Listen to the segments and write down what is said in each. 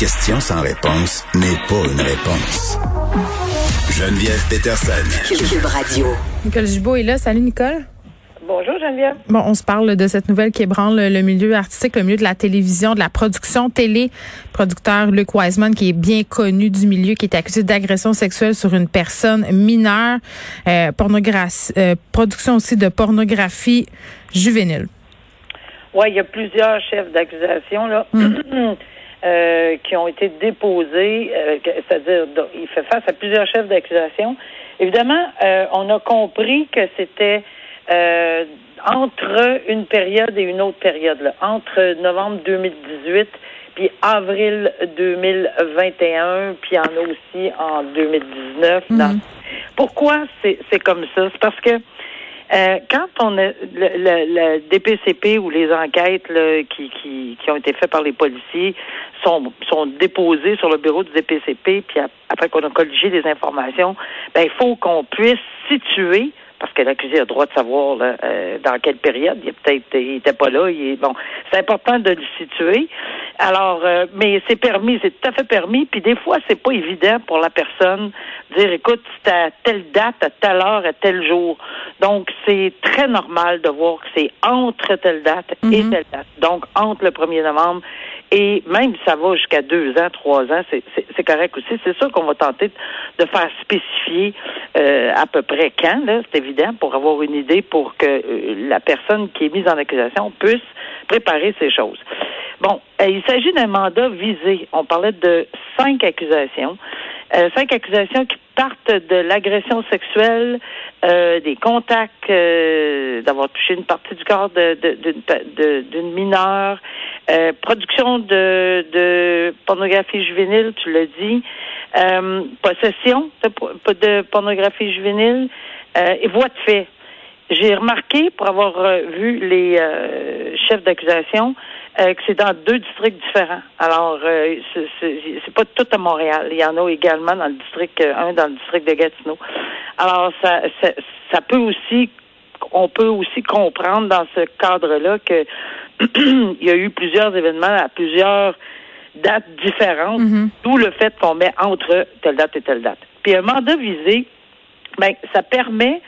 question sans réponse n'est pas une réponse. Geneviève Peterson. Cube Radio. Nicole Gibault est là. Salut Nicole. Bonjour Geneviève. Bon, on se parle de cette nouvelle qui ébranle le milieu artistique, le milieu de la télévision, de la production télé. Producteur Luc Wiseman, qui est bien connu du milieu, qui est accusé d'agression sexuelle sur une personne mineure. Euh, pornographie, euh, production aussi de pornographie juvénile. Oui, il y a plusieurs chefs d'accusation là. Euh, qui ont été déposés, euh, c'est-à-dire il fait face à plusieurs chefs d'accusation. Évidemment, euh, on a compris que c'était euh, entre une période et une autre période, là, entre novembre 2018 puis avril 2021, puis il y en a aussi en 2019. Mhm. Pourquoi c'est comme ça? C'est parce que euh, quand on a le, le, le, DPCP ou les enquêtes là, qui, qui, qui ont été faites par les policiers sont, sont déposées sur le bureau du DPCP, puis après qu'on a colligé des informations, ben il faut qu'on puisse situer parce que l'accusé a le droit de savoir là, euh, dans quelle période. Il peut-être il était pas là. Il est, bon, c'est important de le situer. Alors, euh, mais c'est permis, c'est tout à fait permis. Puis des fois, c'est pas évident pour la personne dire, écoute, c'est à telle date, à telle heure, à tel jour. Donc, c'est très normal de voir que c'est entre telle date et telle date. Donc, entre le 1er novembre et même si ça va jusqu'à deux ans, trois ans, c'est correct aussi. C'est sûr qu'on va tenter de faire spécifier euh, à peu près quand, c'est évident, pour avoir une idée pour que euh, la personne qui est mise en accusation puisse préparer ces choses. Bon, euh, il s'agit d'un mandat visé. On parlait de cinq accusations. Euh, cinq accusations qui partent de l'agression sexuelle, euh, des contacts, euh, d'avoir touché une partie du corps d'une de, de, mineure, euh, production de, de pornographie juvénile, tu l'as dit, possession de, de, pornographie juvénile et voie de fait. J'ai remarqué, pour avoir vu les chefs d'accusation, euh, que c'est dans deux districts différents. Alors, euh, c'est pas tout à Montréal. Il y en a également dans le district, euh, un dans le district de Gatineau. Alors, ça, ça, ça peut aussi, on peut aussi comprendre dans ce cadre-là que il y a eu plusieurs événements à plusieurs dates différentes, Mm-hmm. d'où le fait qu'on met entre telle date et telle date. Puis un mandat visé, ben, ça permet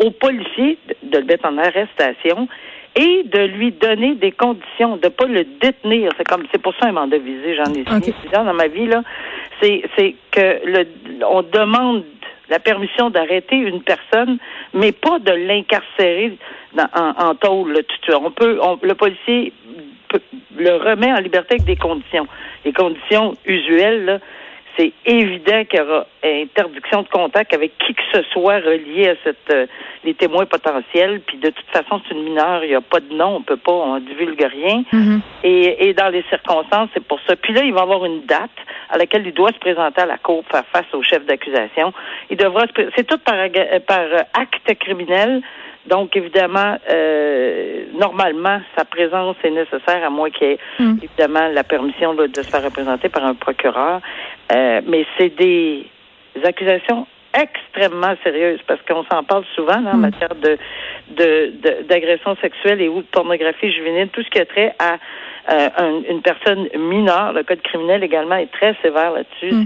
aux policiers de, le mettre en arrestation et de lui donner des conditions, de pas le détenir. C'est comme c'est pour ça un mandat visé, j'en ai signé plusieurs dans ma vie là. C'est c'est que le on demande la permission d'arrêter une personne, mais pas de l'incarcérer en, en tôle là. On peut on, le policier peut, le remet en liberté avec des conditions. Les conditions usuelles là, c'est évident qu'il y aura interdiction de contact avec qui que ce soit relié à cette euh, les témoins potentiels. Puis de toute façon, c'est une mineure, il n'y a pas de nom, on peut pas, on divulgue rien. Mm-hmm. et, et dans les circonstances, c'est pour ça. Puis là, il va avoir une date à laquelle il doit se présenter à la cour faire face au chef d'accusation. Il devra se c'est tout par, par acte criminel. Donc, évidemment, euh, normalement, sa présence est nécessaire, à moins qu'il y ait, Mm. évidemment, la permission là, de se faire représenter par un procureur. Euh, mais c'est des accusations extrêmement sérieuses parce qu'on s'en parle souvent là, en Mm. matière de de- de- d'agression sexuelle et ou de pornographie juvénile, tout ce qui a trait à euh, un- une personne mineure. Le code criminel également est très sévère là-dessus. Mm.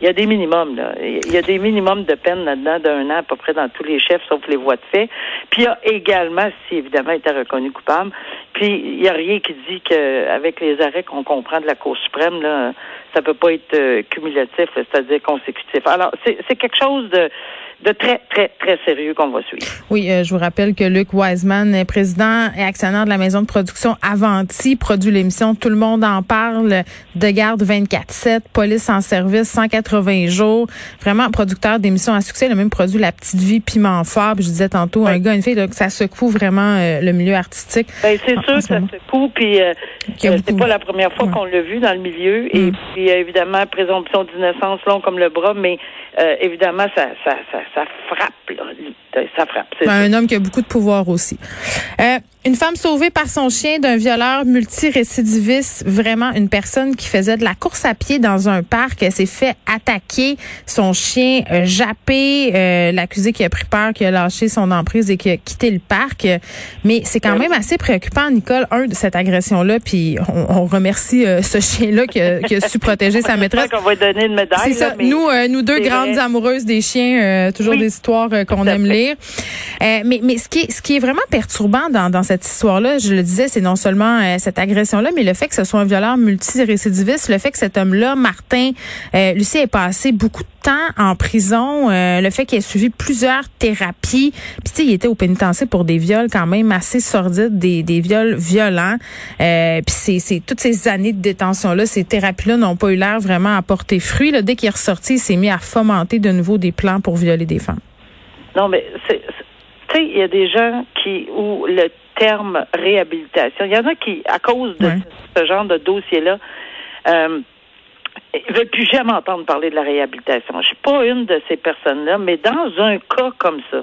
Il y a des minimums, là. Il y a des minimums de peine là-dedans d'un an à peu près dans tous les chefs, sauf les voies de fait. Puis il y a également, si évidemment il était reconnu coupable, puis il n'y a rien qui dit qu'avec les arrêts qu'on comprend de la Cour suprême, là, ça peut pas être euh, cumulatif, c'est-à-dire consécutif. Alors, c'est quelque chose de de très, très, très sérieux qu'on va suivre. Oui, euh, je vous rappelle que Luc Wiseman est président et actionnaire de la maison de production Avanti, produit l'émission Tout le monde en parle, de garde 24-7, police en service 180 jours, vraiment producteur d'émissions à succès, il a même produit La Petite Vie, Piment Fort, je disais tantôt, un gars, une fille, donc ça secoue vraiment euh, le milieu artistique. Ben, c'est sûr que ça secoue, puis euh, c'est pas la première fois qu'on l'a vu dans le milieu, et mm. puis évidemment, présomption d'innocence long comme le bras, mais évidemment, ça, ça, ça ça frappe, Ça frappe. Ben, un homme qui a beaucoup de pouvoir aussi. Euh, une femme sauvée par son chien d'un violeur multirécidiviste, vraiment une personne qui faisait de la course à pied dans un parc, s'est fait attaquer, son chien euh, jappé, euh, l'accusé qui a pris peur, qui a lâché son emprise et qui a quitté le parc. Mais c'est quand même assez préoccupant, Nicole, un de cette agression-là, puis on, remercie euh, ce chien-là qui, a su protéger sa maîtresse. qu'on va donner une médaille. C'est ça. nous, nous deux grandes amoureuses des chiens, toujours des histoires qu'on aime lire. Mais mais ce qui est, ce qui est vraiment perturbant dans, dans cette histoire-là, je le disais, c'est non seulement euh, cette agression-là, mais le fait que ce soit un violeur multirécidiviste, le fait que cet homme-là, Martin, euh, Lucie, ait passé beaucoup de temps en prison, euh, le fait qu'il ait suivi plusieurs thérapies, puis tu sais, il était au pénitencier pour des viols quand même assez sordides, des, des viols violents, euh, puis c'est toutes ces années de détention-là, ces thérapies-là n'ont pas eu l'air vraiment à porter fruit. Là. Dès qu'il est ressorti, il s'est mis à fomenter de nouveau des plans pour violer des femmes. Non, mais c'est tu sais, il y a des gens qui où le terme réhabilitation. Il y en a qui, à cause de ce genre de dossier-là, euh, ne veulent plus jamais entendre parler de la réhabilitation. Je suis pas une de ces personnes-là, mais dans un cas comme ça,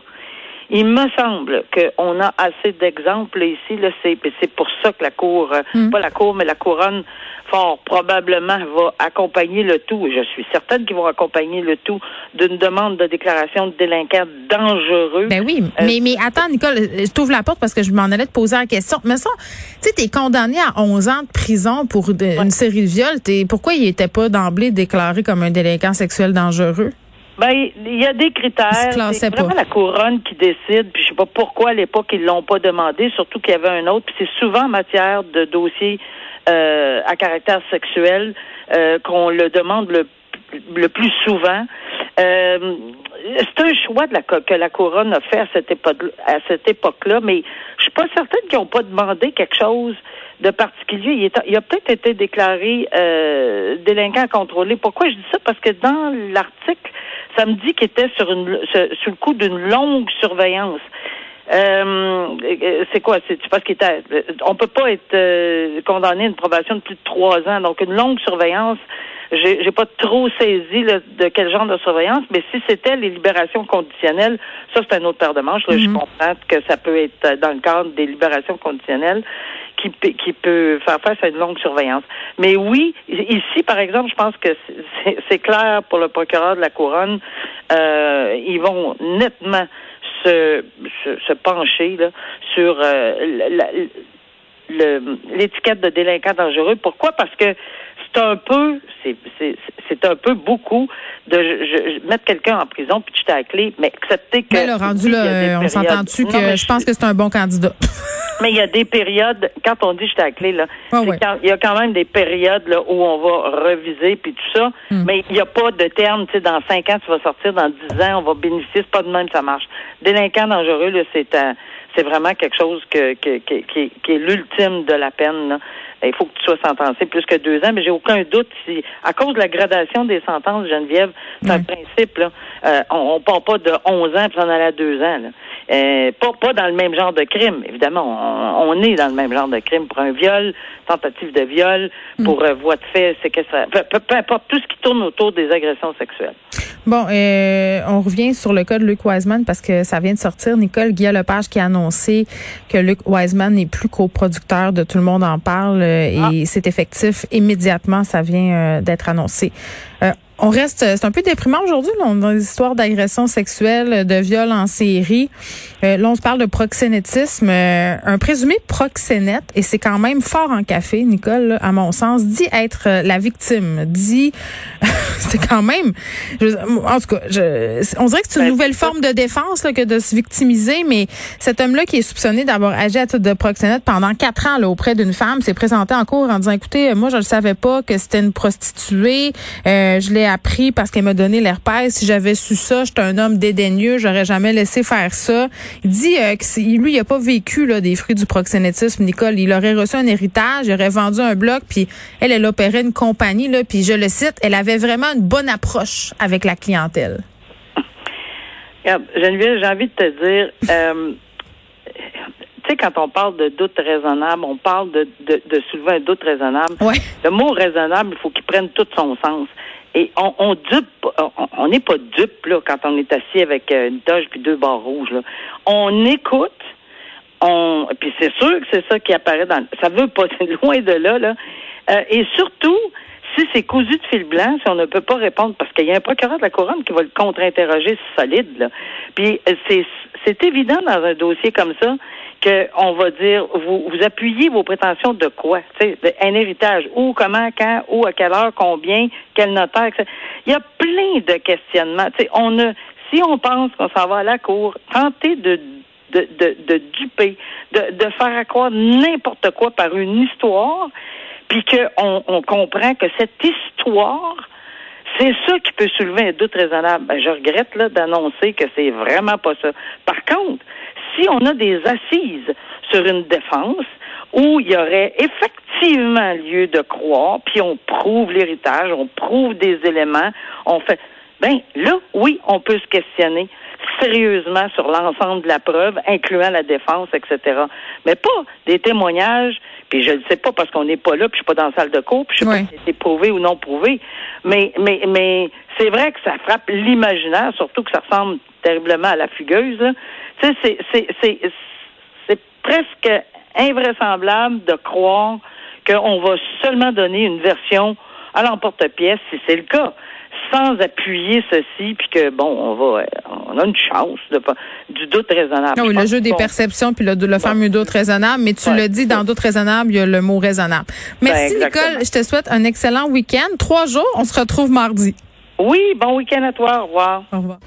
il me semble qu'on a assez d'exemples ici. Là, c'est, c'est pour ça que la Cour, euh, hmm. pas la Cour, mais la Couronne, fort probablement va accompagner le tout, je suis certaine qu'ils vont accompagner le tout d'une demande de déclaration de délinquant dangereux. Ben oui, euh, mais, mais attends, Nicole, je t'ouvre la porte parce que je m'en allais te poser la question. Mais ça, tu sais, t'es condamné à 11 ans de prison pour une série de viols. pourquoi il n'était pas d'emblée déclaré comme un délinquant sexuel dangereux? Ben, il y a des critères. C'est vraiment la couronne qui décide. Puis je sais pas pourquoi à l'époque ils l'ont pas demandé, surtout qu'il y avait un autre. Puis c'est souvent en matière de dossiers euh, à caractère sexuel euh, qu'on le demande le, le plus souvent. Euh, c'est un choix de la, que la couronne a fait à cette époque à cette époque-là, mais je suis pas certaine qu'ils n'ont pas demandé quelque chose de particulier. Il, a peut-être été déclaré euh, délinquant contrôlé. Pourquoi je dis ça? Parce que dans l'article, ça me dit qu'il était sur une sous le coup d'une longue surveillance. Euh, c'est quoi? C'est parce qu'il était. On peut pas être euh, condamné à une probation de plus de trois ans. Donc une longue surveillance. J'ai, j'ai pas trop saisi de quel genre de surveillance, mais si c'était les libérations conditionnelles, ça c'est un autre paire de manches. Je mm-hmm. comprends que ça peut être dans le cadre des libérations conditionnelles qui, qui peut faire face à une longue surveillance. Mais oui, ici, par exemple, je pense que c'est clair pour le procureur de la couronne, euh, ils vont nettement se, se, pencher là, sur euh, l'étiquette de délinquant dangereux. Pourquoi? Parce que c'est un peu, c'est un peu beaucoup de mettre quelqu'un en prison puis jeter la clé, mais accepter que. Mais le rendu là, on s'entend-tu que je pense que c'est un bon candidat? Mais il y a des périodes, quand on dit j'étais à clé, là, il y a quand même des périodes là, où on va reviser puis tout ça, hmm. mais il n'y a pas de terme, tu sais, dans cinq ans, tu vas sortir, dans dix ans, on va bénéficier, c'est pas de même, ça marche. Délinquant dangereux, là, c'est c'est vraiment quelque chose que, que, qui, est l'ultime de la peine. Là. Il faut que tu sois sentencé plus que deux ans, mais j'ai aucun doute si, à cause de la gradation des sentences, Geneviève, c'est un principe, là, euh, on, ne part pas de 11 ans puis on allait à deux ans. Là. Euh, pas, pas dans le même genre de crime, évidemment. On, est dans le même genre de crime pour un viol, tentative de viol, mm. pour euh, voie de fait, séquestration, peu, peu, importe, tout ce qui tourne autour des agressions sexuelles. Bon, euh, on revient sur le cas de Luc Wiseman parce que ça vient de sortir. Nicole Guillaume Lepage qui a annoncé que Luc Wiseman n'est plus coproducteur de Tout le monde en parle euh, et ah. c'est effectif immédiatement. Ça vient d'être annoncé. On reste, c'est un peu déprimant aujourd'hui. On a des histoires d'agressions sexuelles, de viols en série. Euh, là, on se parle de proxénétisme. Euh, un présumé proxénète, et c'est quand même fort en café, Nicole, à mon sens, dit être euh, la victime. Dit, c'est quand même, en tout cas, je, on dirait que c'est une ben, nouvelle forme de défense là, que de se victimiser, mais cet homme-là qui est soupçonné d'avoir agi à titre de proxénète pendant quatre ans là, auprès d'une femme s'est présenté en cours en disant, écoutez, moi, je ne savais pas que c'était une prostituée. je l'ai parce qu'elle m'a donné l'herpès. Si j'avais su ça, j'étais un homme dédaigneux, j'aurais jamais laissé faire ça. Il dit euh, que lui, il a pas vécu des fruits du proxénétisme, Nicole. Il aurait reçu un héritage, il aurait vendu un bloc, puis elle, elle opérait une compagnie, puis je le cite, elle avait vraiment une bonne approche avec la clientèle. Geneviève, j'ai envie de te dire, euh, tu sais, quand on parle de doute raisonnable, on parle de, de, de soulever un doute raisonnable. Le mot raisonnable, il faut qu'il prenne tout son sens. Et on, on dupe, on n'est pas dupe là quand on est assis avec euh, une toge puis deux barres rouges. Là. On écoute, on, puis c'est sûr que c'est ça qui apparaît dans. Ça veut pas, loin de là là. Euh, et surtout, si c'est cousu de fil blanc, si on ne peut pas répondre, parce qu'il y a un procureur de la couronne qui va le contre-interroger solide. Là. Puis c'est c'est évident dans un dossier comme ça qu'on va dire, vous, vous appuyez vos prétentions de quoi? un héritage. Où, comment, quand, où, à quelle heure, combien, quel notaire, etc. Il y a plein de questionnements. on a, si on pense qu'on s'en va à la cour, tenter de de, de, duper, de, de faire croire n'importe quoi par une histoire, puis qu'on on comprend que cette histoire, c'est ça qui peut soulever un doute raisonnable. Ben, je regrette là d'annoncer que c'est vraiment pas ça. Par contre, si on a des assises sur une défense où il y aurait effectivement lieu de croire, puis on prouve l'héritage, on prouve des éléments, on fait ben là, oui, on peut se questionner sérieusement sur l'ensemble de la preuve, incluant la défense, etc. Mais pas des témoignages, puis je ne sais pas parce qu'on n'est pas là, puis je suis pas dans la salle de cours, puis je sais pas si c'est prouvé ou non prouvé. Mais mais mais c'est vrai que ça frappe l'imaginaire, surtout que ça ressemble terriblement à la fugueuse. Tu sais, c'est c'est c'est presque invraisemblable de croire qu'on va seulement donner une version à l'emporte-pièce si c'est le cas sans appuyer ceci, puis que bon, on va, on a une chance de du doute raisonnable. Non, oui, le jeu des perceptions, puis le, le fameux doute raisonnable, mais tu le dis, dans doute raisonnable, il y a le mot raisonnable. Merci ben, Nicole, je te souhaite un excellent week-end. Trois jours, on se retrouve mardi. Oui, bon week-end à toi, au revoir. Au revoir.